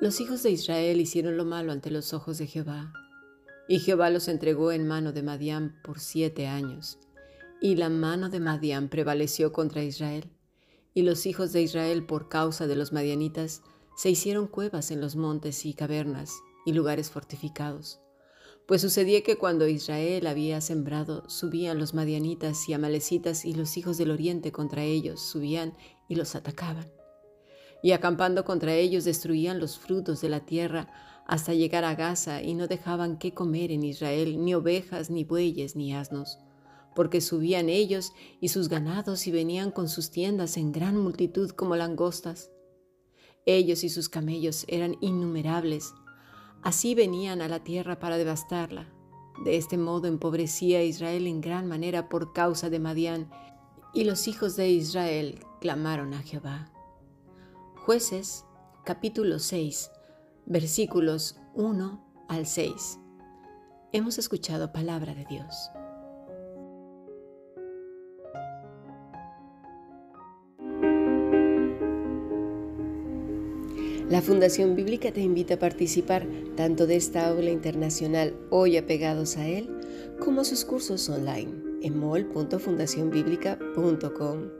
Los hijos de Israel hicieron lo malo ante los ojos de Jehová, y Jehová los entregó en mano de Madián por siete años. Y la mano de Madián prevaleció contra Israel, y los hijos de Israel por causa de los madianitas se hicieron cuevas en los montes y cavernas y lugares fortificados. Pues sucedía que cuando Israel había sembrado, subían los madianitas y amalecitas y los hijos del oriente contra ellos subían y los atacaban. Y acampando contra ellos destruían los frutos de la tierra hasta llegar a Gaza y no dejaban qué comer en Israel, ni ovejas, ni bueyes, ni asnos, porque subían ellos y sus ganados y venían con sus tiendas en gran multitud como langostas. Ellos y sus camellos eran innumerables, así venían a la tierra para devastarla. De este modo empobrecía Israel en gran manera por causa de Madián, y los hijos de Israel clamaron a Jehová. Jueces capítulo 6 versículos 1 al 6. Hemos escuchado palabra de Dios. La Fundación Bíblica te invita a participar tanto de esta aula internacional hoy apegados a él, como sus cursos online en mol.fundacionbiblica.com.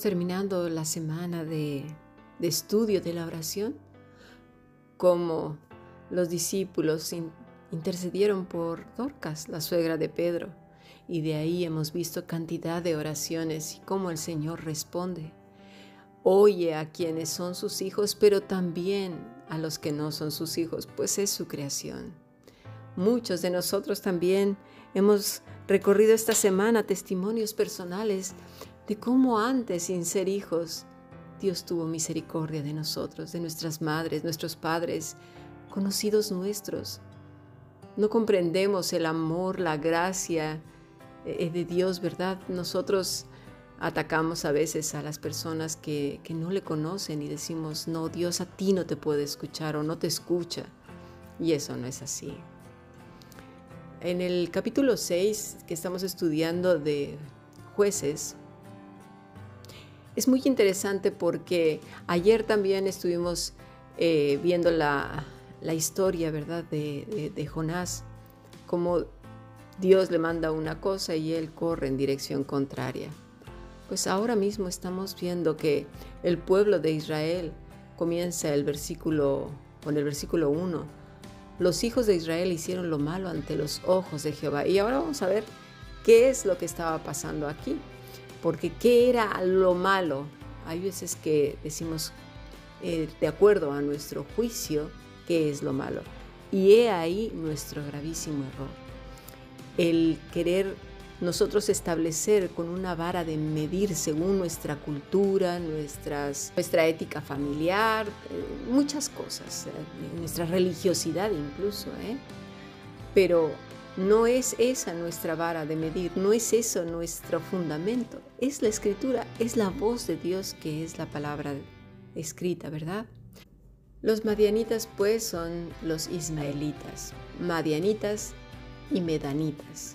Terminando la semana de, estudio de la oración. Como los discípulos intercedieron por Dorcas, la suegra de Pedro, y de ahí hemos visto cantidad de oraciones y cómo el Señor responde. Oye a quienes son sus hijos, pero también a los que no son sus hijos, pues es su creación. Muchos de nosotros también hemos recorrido esta semana testimonios personales de cómo antes, sin ser hijos, Dios tuvo misericordia de nosotros, de nuestras madres, nuestros padres, conocidos nuestros. No comprendemos el amor, la gracia eh, de Dios, ¿verdad? Nosotros atacamos a veces a las personas que, que, no le conocen y decimos, no, Dios a ti no te puede escuchar o no te escucha. Y eso no es así. En el capítulo 6 que estamos estudiando de jueces, es muy interesante porque ayer también estuvimos eh, viendo la, historia, ¿verdad?, de, Jonás, como Dios le manda una cosa y él corre en dirección contraria. Pues ahora mismo estamos viendo que el pueblo de Israel comienza el versículo con el versículo 1. Los hijos de Israel hicieron lo malo ante los ojos de Jehová. Y ahora vamos a ver qué es lo que estaba pasando aquí. Porque ¿qué era lo malo? Hay veces que decimos, eh, de acuerdo a nuestro juicio, qué es lo malo. Y he ahí nuestro gravísimo error. El querer nosotros establecer con una vara de medir según nuestra cultura, nuestras, nuestra ética familiar, eh, muchas cosas, eh, nuestra religiosidad incluso. Pero no es esa nuestra vara de medir, no es eso nuestro fundamento. Es la escritura, es la voz de Dios que es la palabra escrita, ¿verdad? Los madianitas pues son los ismaelitas, madianitas y medanitas.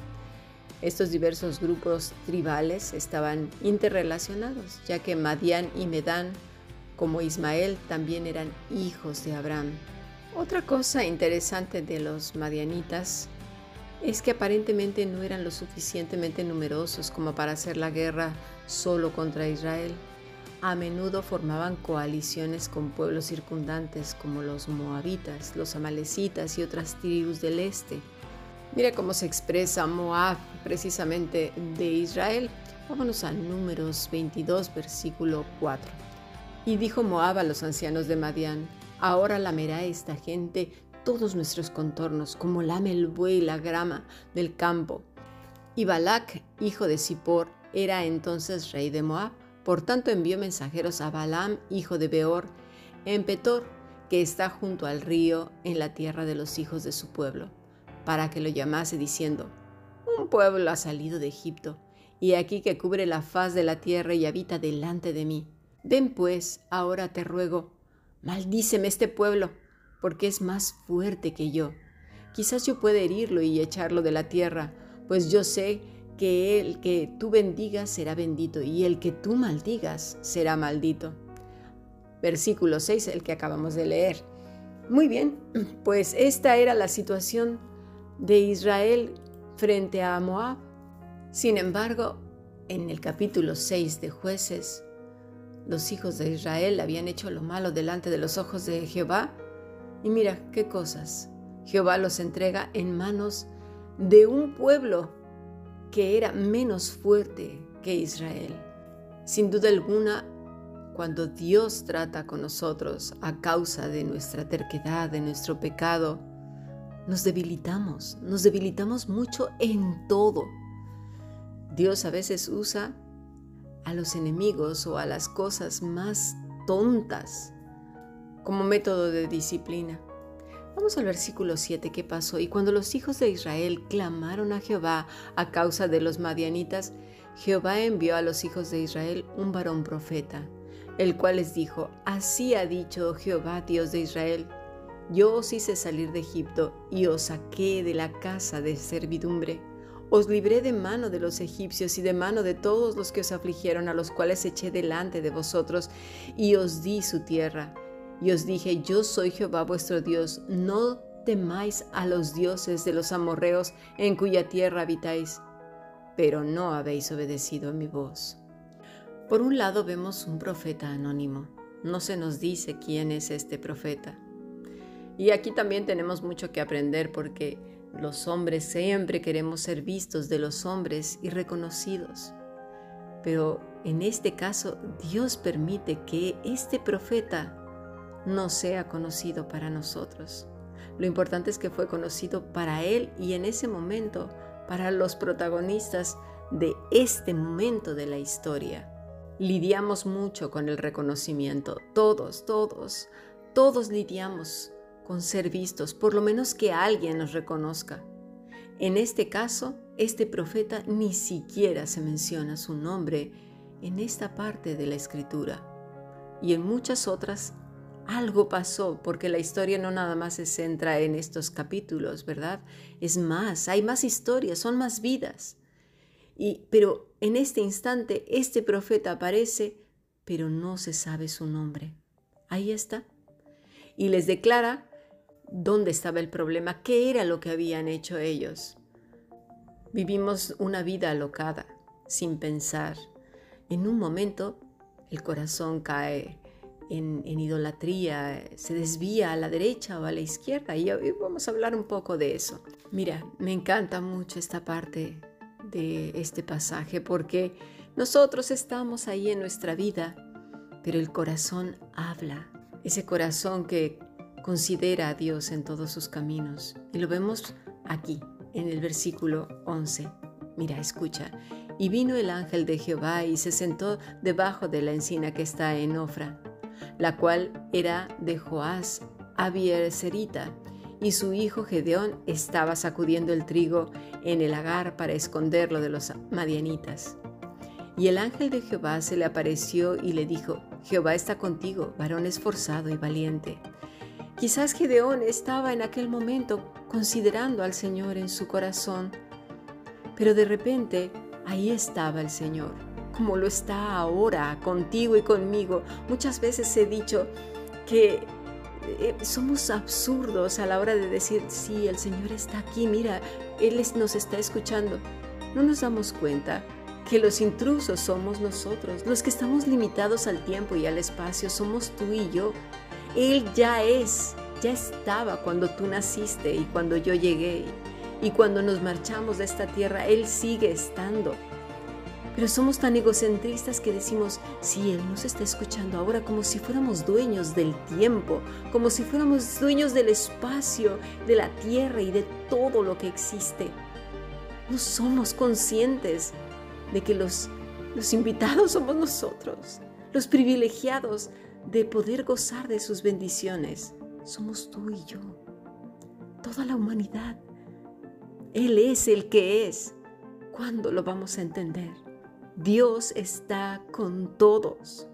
Estos diversos grupos tribales estaban interrelacionados, ya que Madian y Medán, como Ismael, también eran hijos de Abraham. Otra cosa interesante de los madianitas es que aparentemente no eran lo suficientemente numerosos como para hacer la guerra solo contra Israel. A menudo formaban coaliciones con pueblos circundantes como los moabitas, los amalecitas y otras tribus del este. Mira cómo se expresa Moab precisamente de Israel. Vámonos a números 22, versículo 4. Y dijo Moab a los ancianos de Madián, ahora lamerá esta gente todos nuestros contornos, como lame el buey la grama del campo. Y Balac, hijo de Zippor, era entonces rey de Moab, Por tanto envió mensajeros a Balaam, hijo de Beor, en Petor, que está junto al río en la tierra de los hijos de su pueblo, para que lo llamase diciendo, Un pueblo ha salido de Egipto, y aquí que cubre la faz de la tierra y habita delante de mí. Ven pues, ahora te ruego, maldíceme este pueblo, porque es más fuerte que yo. Quizás yo pueda herirlo y echarlo de la tierra, pues yo sé que el que tú bendigas será bendito y el que tú maldigas será maldito. Versículo 6, el que acabamos de leer. Muy bien, pues esta era la situación de Israel frente a Moab. Sin embargo, en el capítulo 6 de jueces, los hijos de Israel habían hecho lo malo delante de los ojos de Jehová. Y mira qué cosas. Jehová los entrega en manos de un pueblo que era menos fuerte que Israel. Sin duda alguna, cuando Dios trata con nosotros a causa de nuestra terquedad, de nuestro pecado, nos debilitamos, nos debilitamos mucho en todo. Dios a veces usa a los enemigos o a las cosas más tontas como método de disciplina. Vamos al versículo 7, ¿qué pasó? Y cuando los hijos de Israel clamaron a Jehová a causa de los madianitas, Jehová envió a los hijos de Israel un varón profeta, el cual les dijo, así ha dicho Jehová Dios de Israel, yo os hice salir de Egipto y os saqué de la casa de servidumbre. Os libré de mano de los egipcios y de mano de todos los que os afligieron, a los cuales eché delante de vosotros, y os di su tierra y os dije, yo soy Jehová vuestro Dios, no temáis a los dioses de los amorreos en cuya tierra habitáis, pero no habéis obedecido a mi voz. Por un lado vemos un profeta anónimo, no se nos dice quién es este profeta. Y aquí también tenemos mucho que aprender porque los hombres siempre queremos ser vistos de los hombres y reconocidos. Pero en este caso Dios permite que este profeta no sea conocido para nosotros. Lo importante es que fue conocido para Él y en ese momento para los protagonistas de este momento de la historia. Lidiamos mucho con el reconocimiento, todos, todos, todos lidiamos con ser vistos, por lo menos que alguien nos reconozca. En este caso, este profeta ni siquiera se menciona su nombre en esta parte de la escritura y en muchas otras algo pasó, porque la historia no nada más se centra en estos capítulos, ¿verdad? Es más, hay más historias, son más vidas. Y, pero en este instante, este profeta aparece, pero no se sabe su nombre. Ahí está. Y les declara dónde estaba el problema, qué era lo que habían hecho ellos. Vivimos una vida alocada, sin pensar. En un momento, el corazón cae en, idolatría, se desvía a la derecha o a la izquierda. Y hoy vamos a hablar un poco de eso. Mira, me encanta mucho esta parte de este pasaje porque nosotros estamos ahí en nuestra vida, pero el corazón habla. Ese corazón que considera a Dios en todos sus caminos. Y lo vemos aquí, en el versículo 11. Mira, escucha. Y vino el ángel de Jehová y se sentó debajo de la encina que está en Ofra la cual era de Joás Abiercerita, y su hijo Gedeón estaba sacudiendo el trigo en el agar para esconderlo de los madianitas. Y el ángel de Jehová se le apareció y le dijo, Jehová está contigo, varón esforzado y valiente. Quizás Gedeón estaba en aquel momento considerando al Señor en su corazón, pero de repente ahí estaba el Señor como lo está ahora contigo y conmigo. Muchas veces he dicho que eh, somos absurdos a la hora de decir, sí, el Señor está aquí, mira, Él nos está escuchando. No nos damos cuenta que los intrusos somos nosotros, los que estamos limitados al tiempo y al espacio somos tú y yo. Él ya es, ya estaba cuando tú naciste y cuando yo llegué. Y cuando nos marchamos de esta tierra, Él sigue estando. Pero somos tan egocentristas que decimos, sí, Él nos está escuchando ahora como si fuéramos dueños del tiempo, como si fuéramos dueños del espacio, de la tierra y de todo lo que existe. No somos conscientes de que los Los invitados somos nosotros, los privilegiados de poder gozar de sus bendiciones. Somos tú y yo, toda la humanidad. Él es el que es. ¿Cuándo lo vamos a entender? Dios está con todos.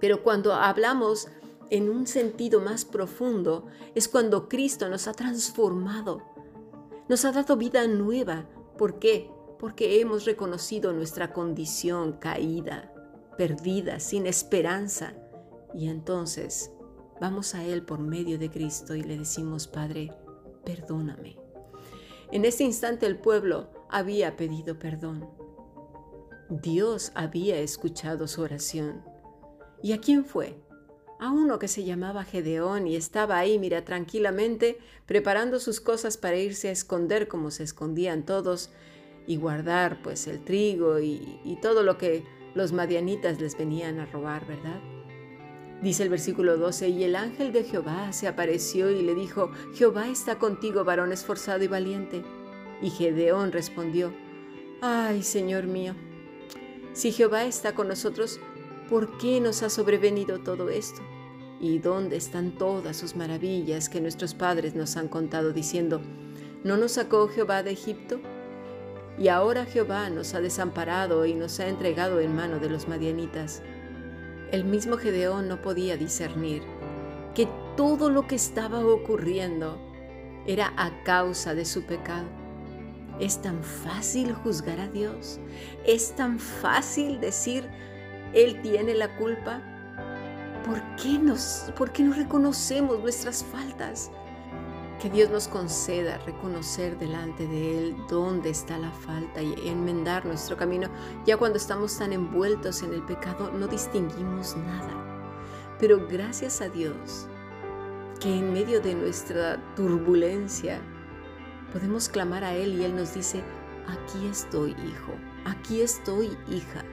Pero cuando hablamos en un sentido más profundo, es cuando Cristo nos ha transformado, nos ha dado vida nueva. ¿Por qué? Porque hemos reconocido nuestra condición caída, perdida, sin esperanza. Y entonces vamos a Él por medio de Cristo y le decimos, Padre, perdóname. En ese instante el pueblo había pedido perdón. Dios había escuchado su oración. ¿Y a quién fue? A uno que se llamaba Gedeón y estaba ahí, mira, tranquilamente, preparando sus cosas para irse a esconder como se escondían todos y guardar pues el trigo y, y todo lo que los madianitas les venían a robar, ¿verdad? Dice el versículo 12, y el ángel de Jehová se apareció y le dijo, Jehová está contigo, varón esforzado y valiente. Y Gedeón respondió, Ay, Señor mío, si Jehová está con nosotros, ¿por qué nos ha sobrevenido todo esto? ¿Y dónde están todas sus maravillas que nuestros padres nos han contado diciendo, ¿no nos sacó Jehová de Egipto? Y ahora Jehová nos ha desamparado y nos ha entregado en mano de los madianitas. El mismo Gedeón no podía discernir que todo lo que estaba ocurriendo era a causa de su pecado. Es tan fácil juzgar a Dios, es tan fácil decir, Él tiene la culpa. ¿Por qué, nos, ¿Por qué no reconocemos nuestras faltas? Que Dios nos conceda reconocer delante de Él dónde está la falta y enmendar nuestro camino. Ya cuando estamos tan envueltos en el pecado no distinguimos nada. Pero gracias a Dios que en medio de nuestra turbulencia podemos clamar a Él y Él nos dice, aquí estoy hijo, aquí estoy hija.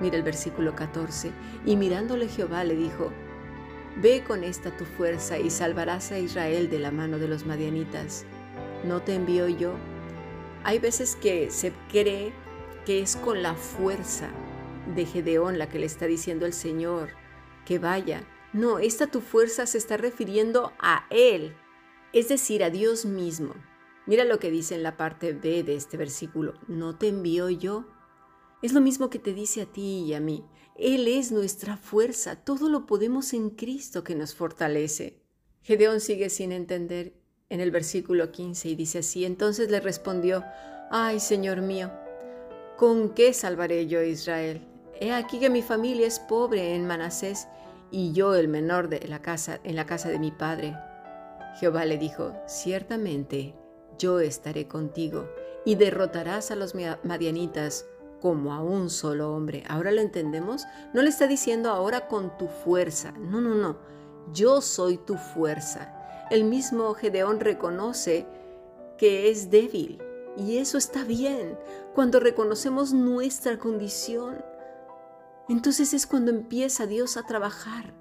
Mira el versículo 14, y mirándole Jehová le dijo, Ve con esta tu fuerza y salvarás a Israel de la mano de los madianitas. ¿No te envío yo? Hay veces que se cree que es con la fuerza de Gedeón la que le está diciendo el Señor que vaya. No, esta tu fuerza se está refiriendo a Él, es decir, a Dios mismo. Mira lo que dice en la parte B de este versículo. ¿No te envío yo? Es lo mismo que te dice a ti y a mí. Él es nuestra fuerza, todo lo podemos en Cristo que nos fortalece. Gedeón sigue sin entender en el versículo 15 y dice así, entonces le respondió, ay Señor mío, ¿con qué salvaré yo a Israel? He aquí que mi familia es pobre en Manasés y yo el menor de la casa en la casa de mi padre. Jehová le dijo, ciertamente yo estaré contigo y derrotarás a los madianitas como a un solo hombre. Ahora lo entendemos. No le está diciendo ahora con tu fuerza. No, no, no. Yo soy tu fuerza. El mismo Gedeón reconoce que es débil. Y eso está bien. Cuando reconocemos nuestra condición, entonces es cuando empieza Dios a trabajar.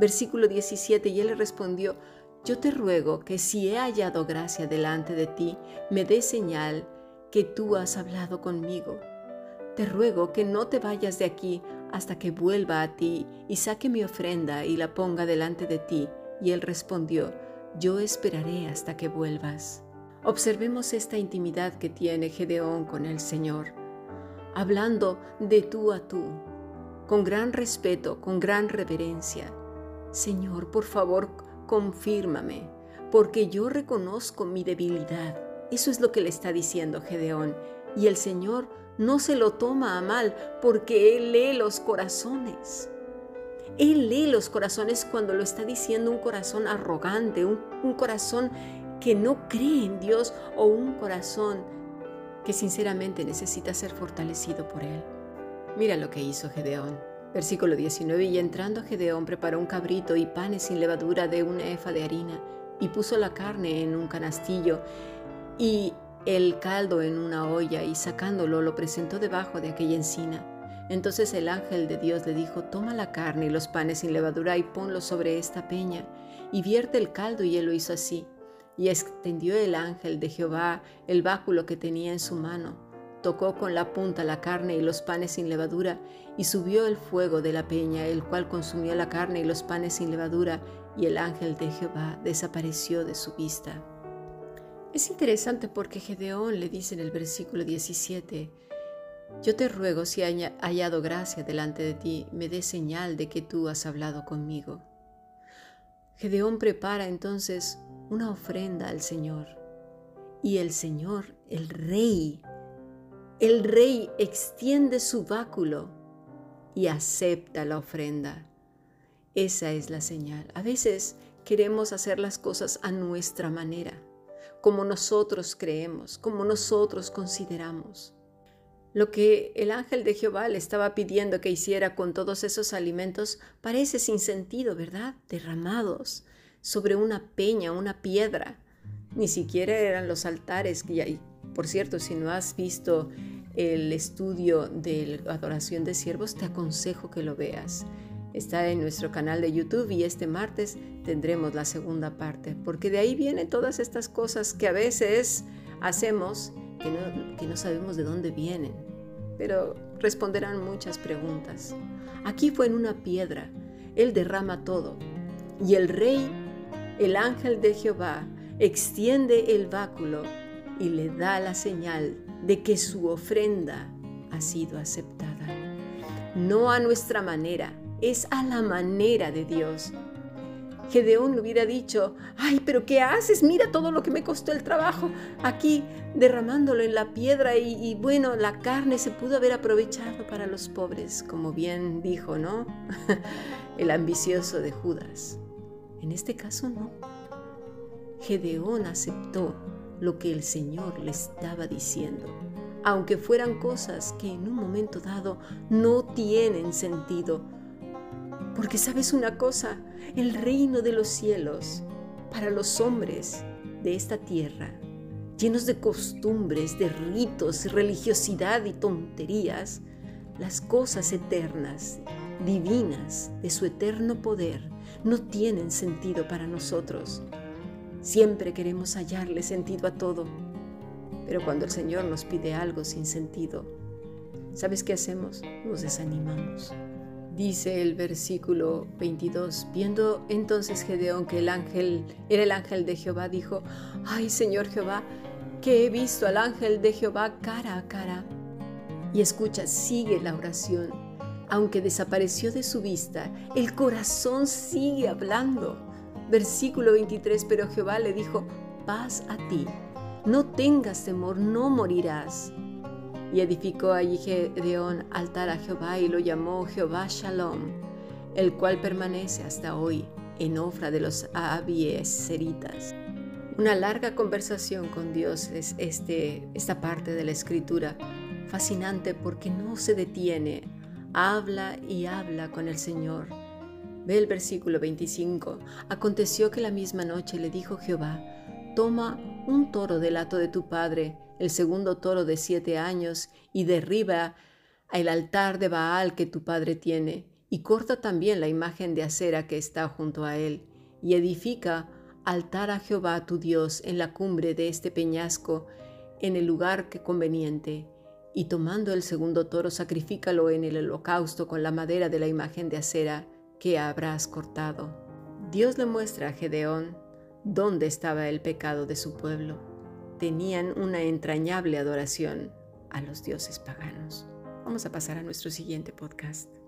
Versículo 17, y él le respondió, yo te ruego que si he hallado gracia delante de ti, me dé señal que tú has hablado conmigo te ruego que no te vayas de aquí hasta que vuelva a ti y saque mi ofrenda y la ponga delante de ti. Y él respondió, yo esperaré hasta que vuelvas. Observemos esta intimidad que tiene Gedeón con el Señor, hablando de tú a tú, con gran respeto, con gran reverencia. Señor, por favor, confírmame, porque yo reconozco mi debilidad. Eso es lo que le está diciendo Gedeón. Y el Señor no se lo toma a mal porque Él lee los corazones. Él lee los corazones cuando lo está diciendo un corazón arrogante, un, corazón que no cree en Dios o un corazón que sinceramente necesita ser fortalecido por Él. Mira lo que hizo Gedeón. Versículo 19. Y entrando Gedeón preparó un cabrito y panes sin levadura de una efa de harina y puso la carne en un canastillo y el caldo en una olla y sacándolo lo presentó debajo de aquella encina. Entonces el ángel de Dios le dijo, toma la carne y los panes sin levadura y ponlos sobre esta peña, y vierte el caldo, y él lo hizo así. Y extendió el ángel de Jehová el báculo que tenía en su mano. Tocó con la punta la carne y los panes sin levadura, y subió el fuego de la peña, el cual consumió la carne y los panes sin levadura, y el ángel de Jehová desapareció de su vista. Es interesante porque Gedeón le dice en el versículo 17, Yo te ruego si haya hallado gracia delante de ti, me dé señal de que tú has hablado conmigo. Gedeón prepara entonces una ofrenda al Señor. Y el Señor, el Rey, el Rey extiende su báculo y acepta la ofrenda. Esa es la señal. A veces queremos hacer las cosas a nuestra manera, como nosotros creemos, como nosotros consideramos. Lo que el ángel de Jehová le estaba pidiendo que hiciera con todos esos alimentos parece sin sentido, ¿verdad? Derramados sobre una peña, una piedra. Ni siquiera eran los altares que. Por cierto, si no has visto el estudio de la adoración de siervos, te aconsejo que lo veas. Está en nuestro canal de YouTube y este martes tendremos la segunda parte, porque de ahí vienen todas estas cosas que a veces hacemos que no, sabemos de dónde vienen, pero responderán muchas preguntas. Aquí fue en una piedra, Él derrama todo, y el rey, el ángel de Jehová, extiende el báculo y le da la señal de que su ofrenda ha sido aceptada. No a nuestra manera, es a la manera de Dios. Gedeón hubiera dicho, ay, pero ¿qué haces? Mira todo lo que me costó el trabajo aquí derramándolo en la piedra y, y, bueno, la carne se pudo haber aprovechado para los pobres, como bien dijo, ¿no? el ambicioso de Judas. En este caso no. Gedeón aceptó lo que el Señor le estaba diciendo, aunque fueran cosas que en un momento dado no tienen sentido porque sabes una cosa, el reino de los cielos para los hombres de esta tierra, llenos de costumbres, de ritos, religiosidad y tonterías, las cosas eternas, divinas, de su eterno poder, no tienen sentido para nosotros. Siempre queremos hallarle sentido a todo, pero cuando el Señor nos pide algo sin sentido, ¿sabes qué hacemos? Nos desanimamos. Dice el versículo 22, viendo entonces Gedeón que el ángel era el ángel de Jehová, dijo, ay Señor Jehová, que he visto al ángel de Jehová cara a cara. Y escucha, sigue la oración. Aunque desapareció de su vista, el corazón sigue hablando. Versículo 23, pero Jehová le dijo, paz a ti, no tengas temor, no morirás. Y edificó allí Gedeón altar a Jehová y lo llamó Jehová Shalom, el cual permanece hasta hoy en Ofra de los Abieseritas. Una larga conversación con Dios es este, esta parte de la escritura, fascinante porque no se detiene, habla y habla con el Señor. Ve el versículo 25. Aconteció que la misma noche le dijo Jehová, toma un toro del hato de tu padre, el segundo toro de siete años, y derriba el altar de Baal que tu padre tiene, y corta también la imagen de acera que está junto a él, y edifica altar a Jehová tu Dios en la cumbre de este peñasco, en el lugar que conveniente, y tomando el segundo toro, sacrifícalo en el holocausto con la madera de la imagen de acera que habrás cortado. Dios le muestra a Gedeón dónde estaba el pecado de su pueblo tenían una entrañable adoración a los dioses paganos. Vamos a pasar a nuestro siguiente podcast.